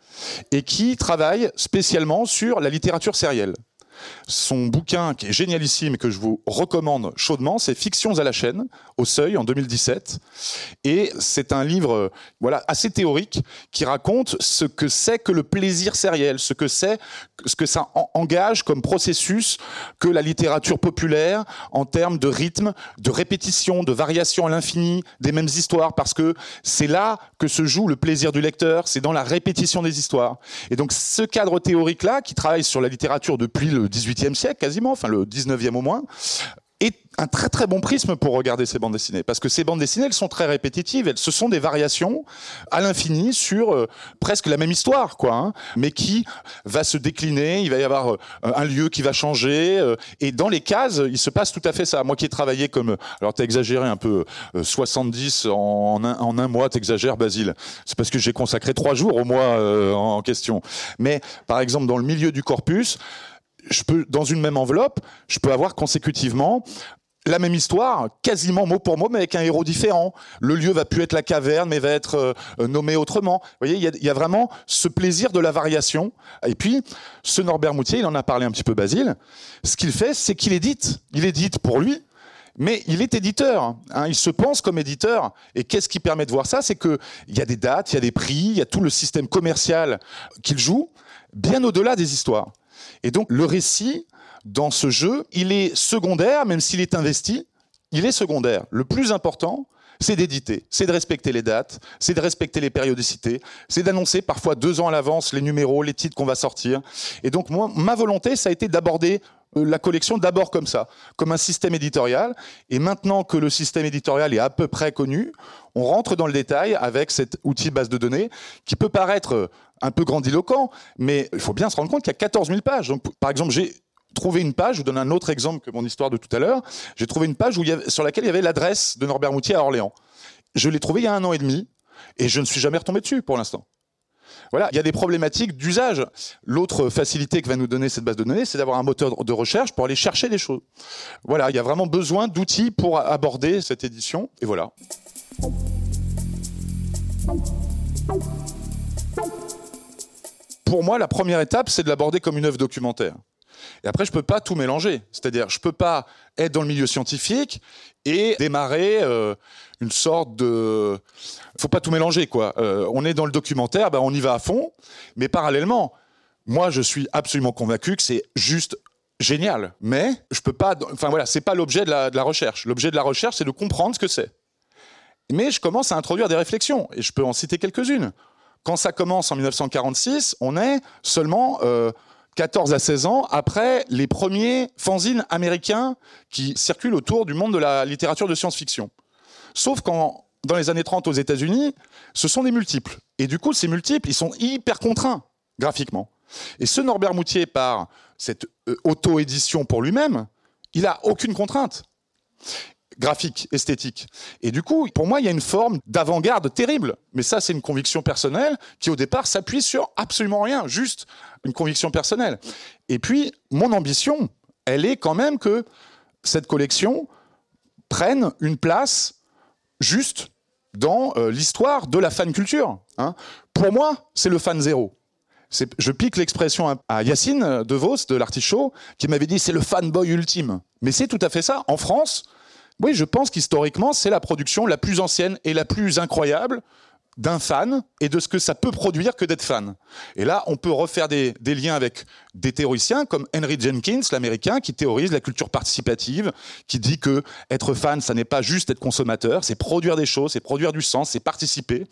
Speaker 6: et qui travaille spécialement sur la littérature sérielle. Son bouquin, qui est génialissime et que je vous recommande chaudement, c'est Fictions à la chaîne, au Seuil, en 2017. Et c'est un livre euh, voilà, assez théorique qui raconte ce que c'est que le plaisir sériel, ce que c'est, ce que ça en- engage comme processus que la littérature populaire en termes de rythme, de répétition, de variation à l'infini des mêmes histoires, parce que c'est là que se joue le plaisir du lecteur, c'est dans la répétition des histoires. Et donc ce cadre théorique-là, qui travaille sur la littérature depuis le XVIIIe siècle quasiment, enfin le XIXe au moins, est un très très bon prisme pour regarder ces bandes dessinées. Parce que ces bandes dessinées, elles sont très répétitives. Elles, ce sont des variations à l'infini sur euh, presque la même histoire, quoi. hein, mais qui va se décliner. Il va y avoir euh, un lieu qui va changer. euh, et dans les cases, il se passe tout à fait ça. Moi qui ai travaillé comme... Alors t'as exagéré un peu. euh, 70 en un, en un mois, t'exagères, Basile. C'est parce que j'ai consacré trois jours au mois en question. Mais par exemple, dans le milieu du corpus, je peux, dans une même enveloppe, je peux avoir consécutivement la même histoire, quasiment mot pour mot, mais avec un héros différent. Le lieu va plus être la caverne, mais va être euh, euh, nommé autrement. Vous voyez, il y, a, vraiment ce plaisir de la variation. Et puis, ce Norbert Moutier, il en a parlé un petit peu, Basile. Ce qu'il fait, c'est qu'il édite. Il édite pour lui, mais il est éditeur. hein. il se pense comme éditeur. Et qu'est-ce qui permet de voir ça? C'est qu'il y a des dates, il y a des prix, il y a tout le système commercial qu'il joue, bien au-delà des histoires. Et donc, le récit, dans ce jeu, il est secondaire, même s'il est investi, il est secondaire. Le plus important, c'est d'éditer, c'est de respecter les dates, c'est de respecter les périodicités, c'est d'annoncer parfois deux ans à l'avance les numéros, les titres qu'on va sortir. Et donc, ma volonté, ça a été d'aborder euh, la collection d'abord comme ça, comme un système éditorial. Et maintenant que le système éditorial est à peu près connu, on rentre dans le détail avec cet outil base de données qui peut paraître un peu grandiloquent, mais il faut bien se rendre compte qu'il y a 14 000 pages. Par exemple, j'ai trouvé une page, je vous donne un autre exemple que mon histoire de tout à l'heure, j'ai trouvé une page sur laquelle il y avait l'adresse de Norbert Moutier à Orléans. Je l'ai trouvé il y a un an et demi, et je ne suis jamais retombé dessus pour l'instant. Voilà, il y a des problématiques d'usage. L'autre facilité que va nous donner cette base de données, c'est d'avoir un moteur de recherche pour aller chercher des choses. Voilà, il y a vraiment besoin d'outils pour aborder cette édition, et voilà. Pour moi, la première étape, c'est de l'aborder comme une œuvre documentaire. Et après, je peux pas tout mélanger. C'est-à-dire, je peux pas être dans le milieu scientifique et démarrer euh, une sorte de. Faut pas tout mélanger, quoi. Euh, on est dans le documentaire, ben on y va à fond, mais parallèlement, moi, je suis absolument convaincu que c'est juste génial. Mais je peux pas. Enfin voilà, c'est pas l'objet de la, de la recherche. L'objet de la recherche, c'est de comprendre ce que c'est. Mais je commence à introduire des réflexions, et je peux en citer quelques-unes. Quand ça commence en 1946, on est seulement euh, 14 à 16 ans après les premiers fanzines américains qui circulent autour du monde de la littérature de science-fiction. Sauf qu'en dans les années 30 aux États-Unis, ce sont des multiples. Et du coup, ces multiples, ils sont hyper contraints graphiquement. Et ce Norbert Moutier, par cette euh, auto-édition pour lui-même, il a aucune contrainte graphique, esthétique. Et du coup, pour moi, il y a une forme d'avant-garde terrible. Mais ça, c'est une conviction personnelle qui, au départ, s'appuie sur absolument rien, juste une conviction personnelle. Et puis, mon ambition, elle est quand même que cette collection prenne une place juste dans euh, l'histoire de la fan culture. hein. Pour moi, c'est le fan zéro. Je pique l'expression à- Yacine De Vos de l'Artichaut, qui m'avait dit c'est le fanboy ultime. Mais c'est tout à fait ça. En France, oui, je pense qu'historiquement, c'est la production la plus ancienne et la plus incroyable d'un fan et de ce que ça peut produire que d'être fan. Et là, on peut refaire des, liens avec des théoriciens comme Henry Jenkins, l'américain, qui théorise la culture participative, qui dit que être fan, ça n'est pas juste être consommateur, c'est produire des choses, c'est produire du sens, c'est participer.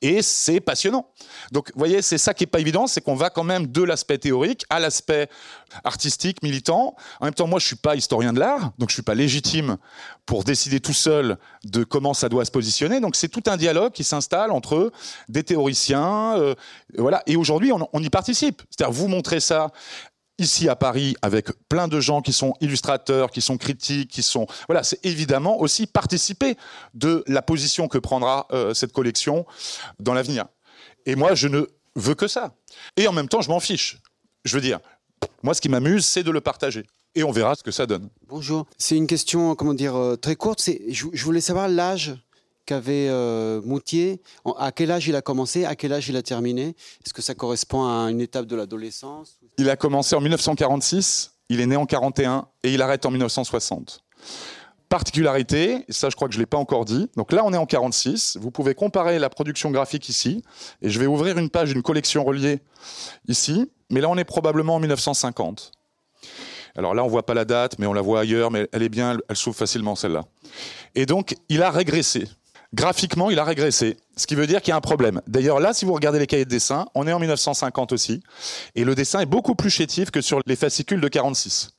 Speaker 6: Et c'est passionnant. Donc, vous voyez, c'est ça qui est pas évident, c'est qu'on va quand même de l'aspect théorique à l'aspect artistique, militant. En même temps, moi, je suis pas historien de l'art, donc je suis pas légitime pour décider tout seul de comment ça doit se positionner. Donc, c'est tout un dialogue qui s'installe entre des théoriciens, euh, voilà. Et aujourd'hui, on, on y participe. C'est-à-dire, vous montrez ça ici à Paris avec plein de gens qui sont illustrateurs, qui sont critiques, qui sont voilà, c'est évidemment aussi participer de la position que prendra euh, cette collection dans l'avenir. Et moi, je ne veux que ça. Et en même temps, je m'en fiche. Je veux dire, moi, ce qui m'amuse, c'est de le partager. Et on verra ce que ça donne.
Speaker 11: Bonjour. C'est une question, comment dire, euh, très courte. C'est, je, je voulais savoir l'âge qu'avait euh, Moutier. À quel âge il a commencé? À quel âge il a terminé? Est-ce que ça correspond à une étape de l'adolescence?
Speaker 6: Il a commencé en 1946 il est né en 41 et il arrête en 1960. Particularité, et ça je crois que je ne l'ai pas encore dit, donc là on est en 46, vous pouvez comparer la production graphique ici, et je vais ouvrir une page d'une collection reliée ici, mais là on est probablement en 1950. Alors là on voit pas la date, mais on la voit ailleurs, mais elle est bien, elle s'ouvre facilement celle-là. Et donc il a régressé. Graphiquement, il a régressé, ce qui veut dire qu'il y a un problème. D'ailleurs, là, si vous regardez les cahiers de dessin, on est en 1950 aussi, et le dessin est beaucoup plus chétif que sur les fascicules de 46.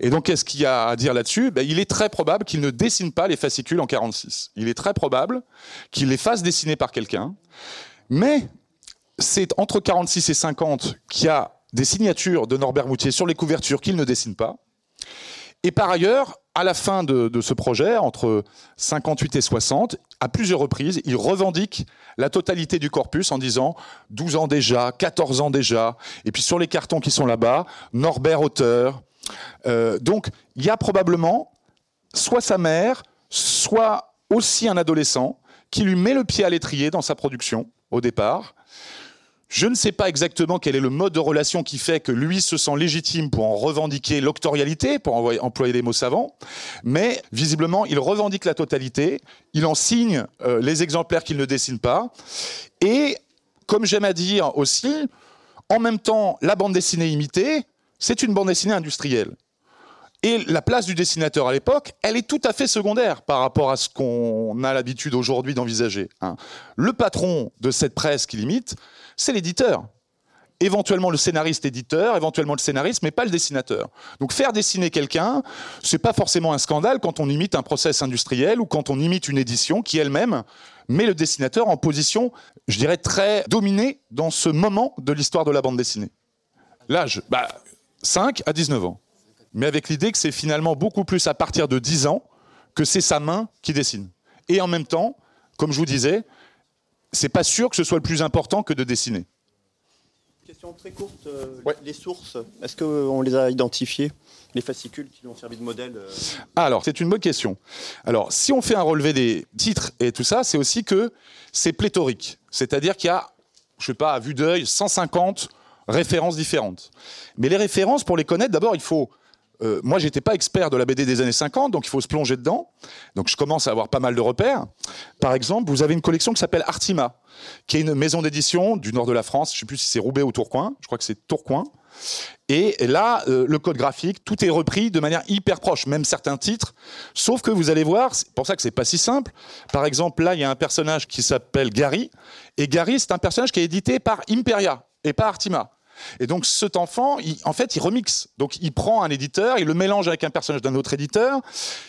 Speaker 6: Et donc, qu'est-ce qu'il y a à dire là-dessus? Ben, Il est très probable qu'il ne dessine pas les fascicules en 46. Il est très probable qu'il les fasse dessiner par quelqu'un, mais c'est entre 46 et 50 qu'il y a des signatures de Norbert Moutier sur les couvertures qu'il ne dessine pas. Et par ailleurs, à la fin de, ce projet, entre 58 et 60, à plusieurs reprises, il revendique la totalité du corpus en disant 12 ans déjà, 14 ans déjà, et puis sur les cartons qui sont là-bas, Norbert auteur. Euh, donc il y a probablement soit sa mère, soit aussi un adolescent qui lui met le pied à l'étrier dans sa production au départ, je ne sais pas exactement quel est le mode de relation qui fait que lui se sent légitime pour en revendiquer l'octorialité, pour employer des mots savants, mais visiblement, il revendique la totalité, il en signe euh, les exemplaires qu'il ne dessine pas, et comme j'aime à dire aussi, en même temps, la bande dessinée imitée, c'est une bande dessinée industrielle. Et la place du dessinateur à l'époque, elle est tout à fait secondaire par rapport à ce qu'on a l'habitude aujourd'hui d'envisager. Hein. Le patron de cette presse qui limite, c'est l'éditeur. Éventuellement le scénariste éditeur, éventuellement le scénariste, mais pas le dessinateur. Donc faire dessiner quelqu'un, c'est pas forcément un scandale quand on imite un process industriel ou quand on imite une édition qui elle-même met le dessinateur en position, je dirais, très dominée dans ce moment de l'histoire de la bande dessinée. L'âge, bah, 5 à 19 ans. Mais avec l'idée que c'est finalement beaucoup plus à partir de 10 ans que c'est sa main qui dessine. Et en même temps, comme je vous disais, c'est pas sûr que ce soit le plus important que de dessiner.
Speaker 12: Question très courte. Euh, les sources, est-ce qu'on les a identifiées Les fascicules qui lui ont servi de modèle euh
Speaker 6: Alors, c'est une bonne question. Alors, si on fait un relevé des titres et tout ça, c'est aussi que c'est pléthorique. C'est-à-dire qu'il y a, je sais pas, à vue d'œil, 150 références différentes. Mais les références, pour les connaître, d'abord, il faut euh, moi, j'étais pas expert de la BD des années 50, donc il faut se plonger dedans. Donc je commence à avoir pas mal de repères. Par exemple, vous avez une collection qui s'appelle Artima, qui est une maison d'édition du nord de la France. Je sais plus si c'est Roubaix ou Tourcoing. Je crois que c'est Tourcoing. Et là, euh, le code graphique, tout est repris de manière hyper proche, même certains titres. Sauf que vous allez voir, c'est pour ça que c'est pas si simple. Par exemple, là, il y a un personnage qui s'appelle Gary, et Gary, c'est un personnage qui est édité par Imperia et pas Artima. Et donc cet enfant, en fait, il remixe. Donc il prend un éditeur, il le mélange avec un personnage d'un autre éditeur.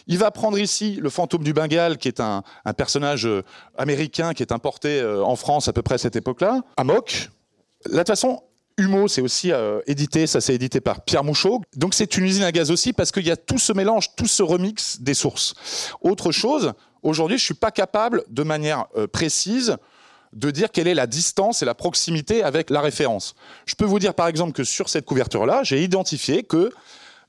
Speaker 6: Il va prendre ici le fantôme du Bengale, qui est un, personnage euh, américain qui est importé euh, en France à peu près à cette époque-là. Amok. De toute façon, Humo, c'est aussi euh, édité, ça c'est édité par Pierre Mouchot. Donc c'est une usine à gaz aussi parce qu'il y a tout ce mélange, tout ce remix des sources. Autre chose, aujourd'hui, je suis pas capable de manière précise de dire quelle est la distance et la proximité avec la référence. Je peux vous dire par exemple que sur cette couverture-là, j'ai identifié que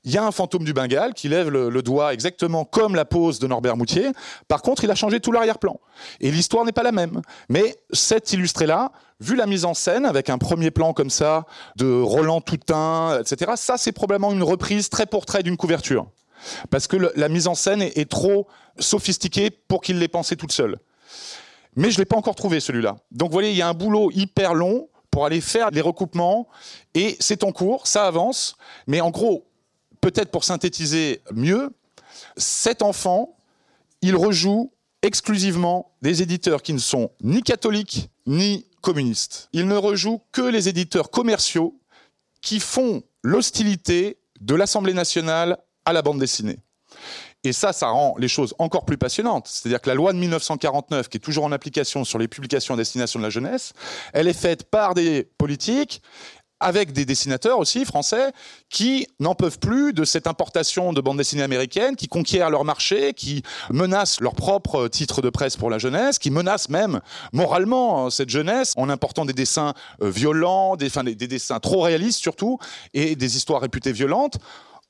Speaker 6: il y a un fantôme du Bengale qui lève le, doigt exactement comme la pose de Norbert Moutier. Par contre, il a changé tout l'arrière-plan. Et l'histoire n'est pas la même. Mais cet illustré-là, vu la mise en scène, avec un premier plan comme ça, de Roland Toutain, etc., ça, c'est probablement une reprise très pour trait d'une couverture. Parce que la mise en scène est, est trop sophistiquée pour qu'il l'ait pensé toute seule. Mais je ne l'ai pas encore trouvé celui-là. Donc vous voyez, il y a un boulot hyper long pour aller faire les recoupements. Et c'est en cours, ça avance. Mais en gros, peut-être pour synthétiser mieux, cet enfant, il rejoue exclusivement des éditeurs qui ne sont ni catholiques ni communistes. Il ne rejoue que les éditeurs commerciaux qui font l'hostilité de l'Assemblée nationale à la bande dessinée. Et ça, ça rend les choses encore plus passionnantes. C'est-à-dire que la loi de 1949, qui est toujours en application sur les publications à destination de la jeunesse, elle est faite par des politiques avec des dessinateurs aussi français qui n'en peuvent plus de cette importation de bandes dessinées américaines, qui conquièrent leur marché, qui menacent leur propre titre de presse pour la jeunesse, qui menacent même moralement cette jeunesse en important des dessins euh, violents, des, des dessins trop réalistes surtout, et des histoires réputées violentes.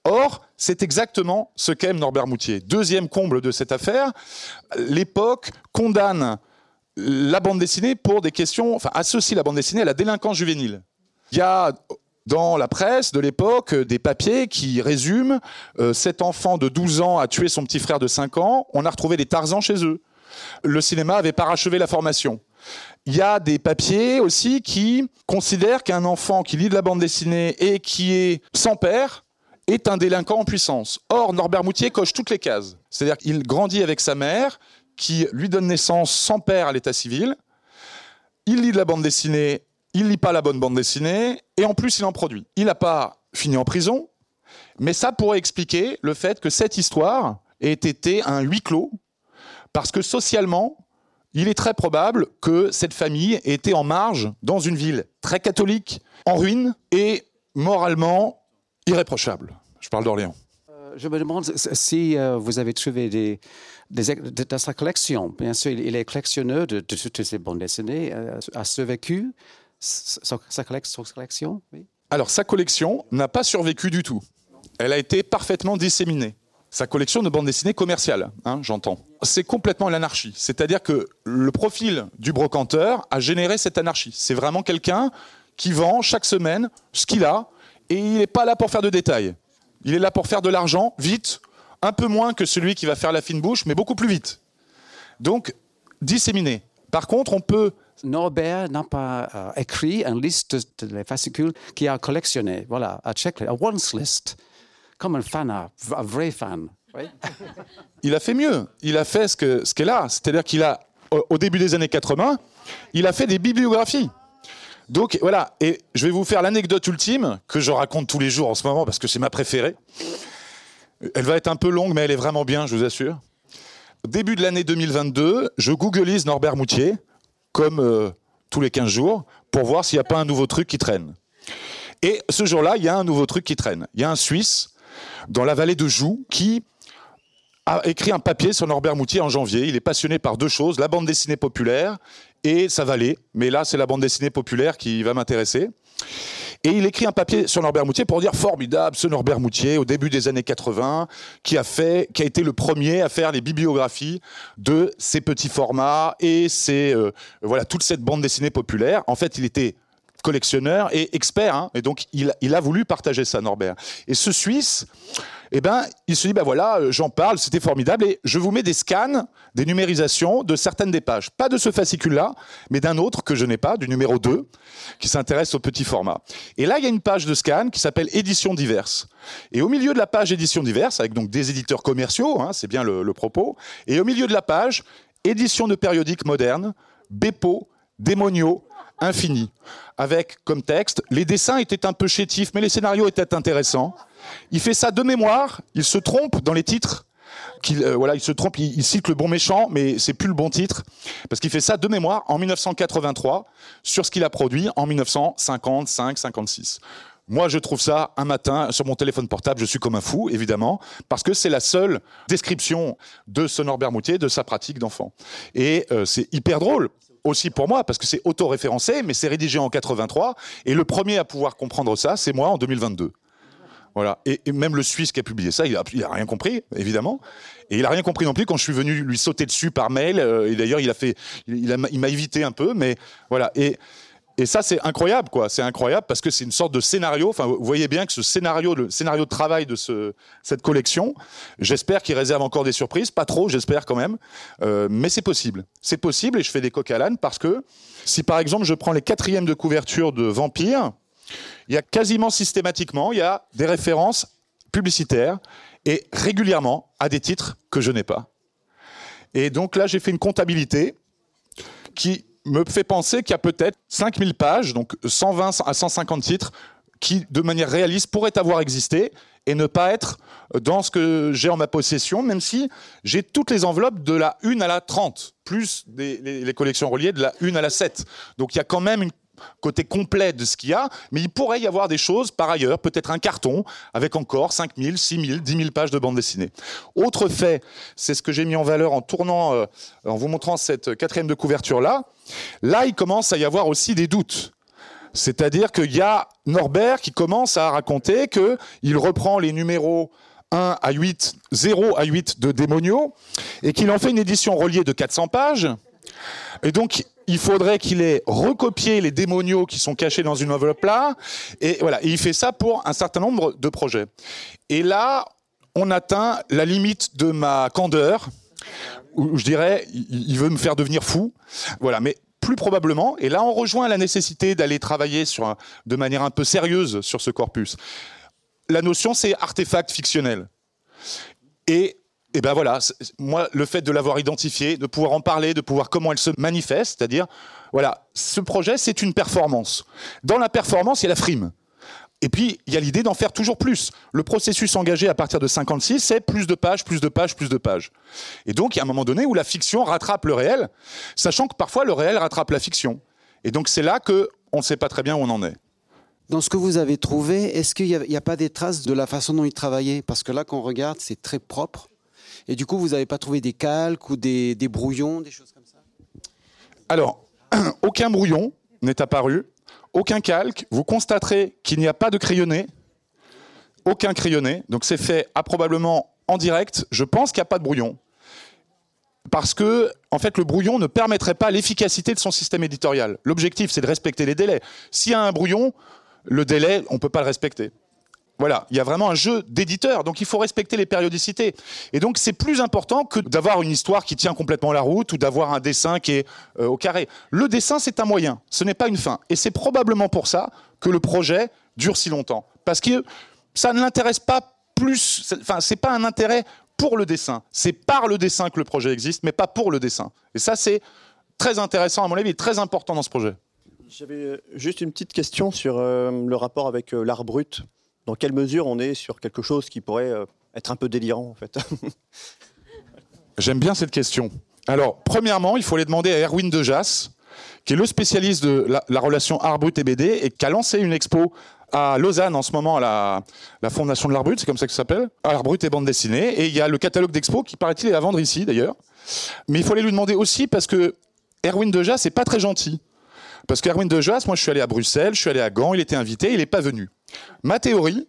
Speaker 6: Or, c'est exactement ce qu'aime Norbert Moutier. Deuxième comble de cette affaire, l'époque condamne la bande dessinée pour des questions, enfin associe la bande dessinée à la délinquance juvénile. Il y a dans la presse de l'époque des papiers qui résument euh, cet enfant de 12 ans a tué son petit frère de 5 ans, on a retrouvé des Tarzans chez eux. Le cinéma avait parachevé la formation. Il y a des papiers aussi qui considèrent qu'un enfant qui lit de la bande dessinée et qui est sans père est un délinquant en puissance. Or, Norbert Moutier coche toutes les cases. C'est-à-dire qu'il grandit avec sa mère, qui lui donne naissance sans père à l'état civil. Il lit de la bande dessinée, il lit pas la bonne bande dessinée, et en plus, il en produit. Il n'a pas fini en prison, mais ça pourrait expliquer le fait que cette histoire ait été un huis clos, parce que socialement, il est très probable que cette famille était en marge dans une ville très catholique, en ruine et moralement irréprochable. Je parle d'Orléans.
Speaker 13: Euh, je me demande si euh, vous avez trouvé des, des, dans sa collection. Bien sûr, il est collectionneur de, toutes ces bandes dessinées. Euh, a survécu sa, sa, collection oui.
Speaker 6: Alors, sa collection n'a pas survécu du tout. Elle a été parfaitement disséminée sa collection de bandes dessinées commerciales, hein, j'entends. C'est complètement l'anarchie. C'est-à-dire que le profil du brocanteur a généré cette anarchie. C'est vraiment quelqu'un qui vend chaque semaine ce qu'il a et il n'est pas là pour faire de détails. Il est là pour faire de l'argent vite, un peu moins que celui qui va faire la fine bouche, mais beaucoup plus vite. Donc, disséminé. Par contre, on peut
Speaker 13: Norbert n'a pas euh, écrit une liste de fascicules qu'il a collectionné. Voilà, un checklist, un once list comme un fan, un vrai fan.
Speaker 6: Il a fait mieux. Il a fait ce qu'est ce là. C'est-à-dire qu'il a, au début des années 80, il a fait des bibliographies. Donc voilà, et je vais vous faire l'anecdote ultime que je raconte tous les jours en ce moment parce que c'est ma préférée. Elle va être un peu longue, mais elle est vraiment bien, je vous assure. Début de l'année 2022, je googleise Norbert Moutier, comme euh, tous les 15 jours, pour voir s'il n'y a pas un nouveau truc qui traîne. Et ce jour-là, il y a un nouveau truc qui traîne. Il y a un Suisse dans la vallée de Joux, qui a écrit un papier sur Norbert Moutier en janvier. Il est passionné par deux choses, la bande dessinée populaire et sa vallée. Mais là, c'est la bande dessinée populaire qui va m'intéresser. Et il écrit un papier sur Norbert Moutier pour dire formidable, ce Norbert Moutier, au début des années 80, qui a fait, qui a été le premier à faire les bibliographies de ces petits formats et euh, voilà, toute cette bande dessinée populaire. En fait, il était collectionneur et expert. Hein. et donc, il, a voulu partager ça, Norbert. Et ce Suisse, eh ben, il se dit, ben voilà, j'en parle, c'était formidable, et je vous mets des scans, des numérisations de certaines des pages. Pas de ce fascicule-là, mais d'un autre que je n'ai pas, du numéro 2, qui s'intéresse au petit format. Et là, il y a une page de scan qui s'appelle Éditions diverses. Et au milieu de la page Éditions diverses, avec donc des éditeurs commerciaux, hein, c'est bien le, le propos, et au milieu de la page, Éditions de périodiques modernes, Bepo, Démonio, Infini avec comme texte les dessins étaient un peu chétifs, mais les scénarios étaient intéressants. Il fait ça de mémoire, il se trompe dans les titres. euh, voilà, il se trompe, il, cite le bon méchant, mais c'est plus le bon titre, parce qu'il fait ça de mémoire en 1983 sur ce qu'il a produit en 1955-56. Moi, je trouve ça un matin sur mon téléphone portable, je suis comme un fou, évidemment, parce que c'est la seule description de ce Norbert Moutier, de sa pratique d'enfant. Et euh, c'est hyper drôle, aussi pour moi, parce que c'est auto-référencé, mais c'est rédigé en 83. Et le premier à pouvoir comprendre ça, c'est moi en 2022. Voilà. Et, même le Suisse qui a publié ça, il a, rien compris, évidemment. Et il a rien compris non plus quand je suis venu lui sauter dessus par mail. Euh, et d'ailleurs, il a fait, il m'a évité un peu, mais voilà. Et et ça, c'est incroyable, quoi. C'est incroyable parce que c'est une sorte de scénario. Enfin, vous voyez bien que ce scénario, le scénario de travail de ce, cette collection, j'espère qu'il réserve encore des surprises. Pas trop, j'espère quand même. Euh, mais c'est possible. C'est possible et je fais des coq à l'âne parce que si par exemple je prends les quatrièmes de couverture de Vampire, il y a quasiment systématiquement, il y a des références publicitaires et régulièrement à des titres que je n'ai pas. Et donc là, j'ai fait une comptabilité qui me fait penser qu'il y a peut-être 5000 pages, donc 120 à 150 titres, qui, de manière réaliste, pourraient avoir existé et ne pas être dans ce que j'ai en ma possession, même si j'ai toutes les enveloppes de la 1 à la 30, plus les, les collections reliées de la 1 à la 7. Donc il y a quand même une côté complet de ce qu'il y a, mais il pourrait y avoir des choses par ailleurs, peut-être un carton avec encore 5000, 6000, 10 000 pages de bande dessinée. Autre fait, c'est ce que j'ai mis en valeur en tournant, euh, en vous montrant cette quatrième de couverture là. Là, il commence à y avoir aussi des doutes. C'est-à-dire qu'il y a Norbert qui commence à raconter qu'il reprend les numéros 1 à 8, 0 à 8 de Démonio, et qu'il en fait une édition reliée de 400 pages. Et donc, il faudrait qu'il ait recopié les démoniaux qui sont cachés dans une enveloppe là. Et voilà, il fait ça pour un certain nombre de projets. Et là, on atteint la limite de ma candeur, où je dirais, il veut me faire devenir fou. Voilà, mais plus probablement, et là on rejoint la nécessité d'aller travailler sur de manière un peu sérieuse sur ce corpus. La notion, c'est artefact fictionnel. Et, et ben voilà, moi, le fait de l'avoir identifié, de pouvoir en parler, de pouvoir comment elle se manifeste, c'est-à-dire, voilà, ce projet, c'est une performance. Dans la performance, il y a la frime. Et puis, il y a l'idée d'en faire toujours plus. Le processus engagé à partir de 56, c'est plus de pages, plus de pages, plus de pages. Et donc, il y a un moment donné où la fiction rattrape le réel, sachant que parfois le réel rattrape la fiction. Et donc, c'est là que on ne sait pas très bien où on en est.
Speaker 11: Dans ce que vous avez trouvé, est-ce qu'il n'y a, pas des traces de la façon dont il travaillait? Parce que là, quand on regarde, c'est très propre. Et du coup, vous n'avez pas trouvé des calques ou des, brouillons, des choses comme ça?
Speaker 6: Alors, aucun brouillon n'est apparu, aucun calque. Vous constaterez qu'il n'y a pas de crayonné, aucun crayonné. Donc c'est fait à probablement en direct. Je pense qu'il n'y a pas de brouillon. Parce que, en fait, le brouillon ne permettrait pas l'efficacité de son système éditorial. L'objectif, c'est de respecter les délais. S'il y a un brouillon, le délai, on ne peut pas le respecter. Voilà, il y a vraiment un jeu d'éditeur, donc il faut respecter les périodicités. Et donc c'est plus important que d'avoir une histoire qui tient complètement la route ou d'avoir un dessin qui est euh, au carré. Le dessin, c'est un moyen, ce n'est pas une fin. Et c'est probablement pour ça que le projet dure si longtemps. Parce que ça ne l'intéresse pas plus, enfin, c'est pas un intérêt pour le dessin. C'est par le dessin que le projet existe, mais pas pour le dessin. Et ça, c'est très intéressant, à mon avis, très important dans ce projet.
Speaker 12: J'avais euh, juste une petite question sur euh, le rapport avec l'art brut. Dans quelle mesure on est sur quelque chose qui pourrait euh, être un peu délirant, en fait?
Speaker 6: J'aime bien cette question. Alors, premièrement, il faut aller demander à Erwin Dejas, qui est le spécialiste de la, la relation art brut et BD, et qui a lancé une expo à Lausanne en ce moment, à la, Fondation de l'art c'est comme ça que ça s'appelle, art et bande dessinée. Et il y a le catalogue d'expo qui, paraît-il, est à vendre ici, d'ailleurs. Mais il faut aller lui demander aussi parce que Erwin Dejas n'est pas très gentil. Parce qu'Erwin Dejas, moi je suis allé à Bruxelles, je suis allé à Gand, il était invité, il n'est pas venu. Ma théorie,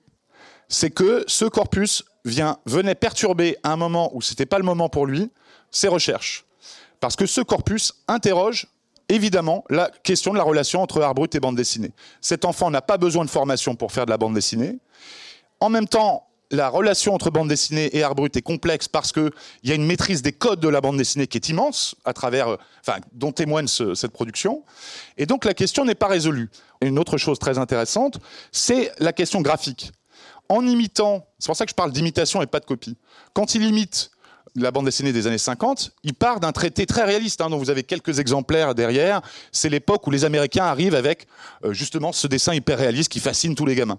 Speaker 6: c'est que ce corpus venait perturber à un moment où c'était pas le moment pour lui ses recherches. Parce que ce corpus interroge évidemment la question de la relation entre art brut et bande dessinée. Cet enfant n'a pas besoin de formation pour faire de la bande dessinée. En même temps, la relation entre bande dessinée et art brut est complexe parce qu'il y a une maîtrise des codes de la bande dessinée qui est immense, à travers, euh, enfin, dont témoigne ce- cette production. Et donc la question n'est pas résolue. Une autre chose très intéressante, c'est la question graphique. En imitant, c'est pour ça que je parle d'imitation et pas de copie. Quand il imite la bande dessinée des années 50, il part d'un traité très réaliste, hein, dont vous avez quelques exemplaires derrière. C'est l'époque où les Américains arrivent avec euh, justement ce dessin hyper réaliste qui fascine tous les gamins.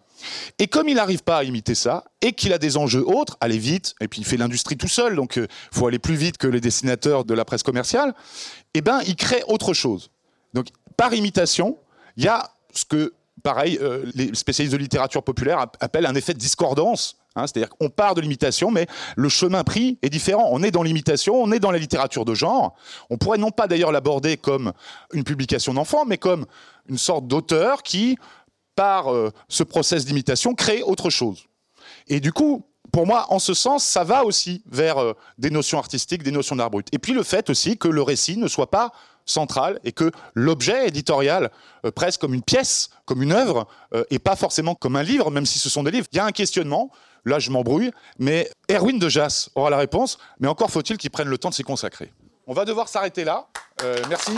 Speaker 6: Et comme il n'arrive pas à imiter ça, et qu'il a des enjeux autres, aller vite, et puis il fait l'industrie tout seul, donc il faut aller plus vite que les dessinateurs de la presse commerciale, eh ben il crée autre chose. Donc par imitation, il y a ce que, pareil, euh, les spécialistes de littérature populaire app- appellent un effet de discordance. hein, C'est-à-dire qu'on part de l'imitation, mais le chemin pris est différent. On est dans l'imitation, on est dans la littérature de genre. On pourrait non pas d'ailleurs l'aborder comme une publication d'enfant, mais comme une sorte d'auteur qui, par euh, ce process d'imitation, crée autre chose. Et du coup, pour moi, en ce sens, ça va aussi vers euh, des notions artistiques, des notions d'art brut. Et puis le fait aussi que le récit ne soit pas central et que l'objet éditorial, euh, presque comme une pièce, comme une œuvre, euh, et pas forcément comme un livre, même si ce sont des livres. Il y a un questionnement, là je m'embrouille, mais Erwin de Jas aura la réponse, mais encore faut-il qu'il prenne le temps de s'y consacrer. On va devoir s'arrêter là. Euh, merci.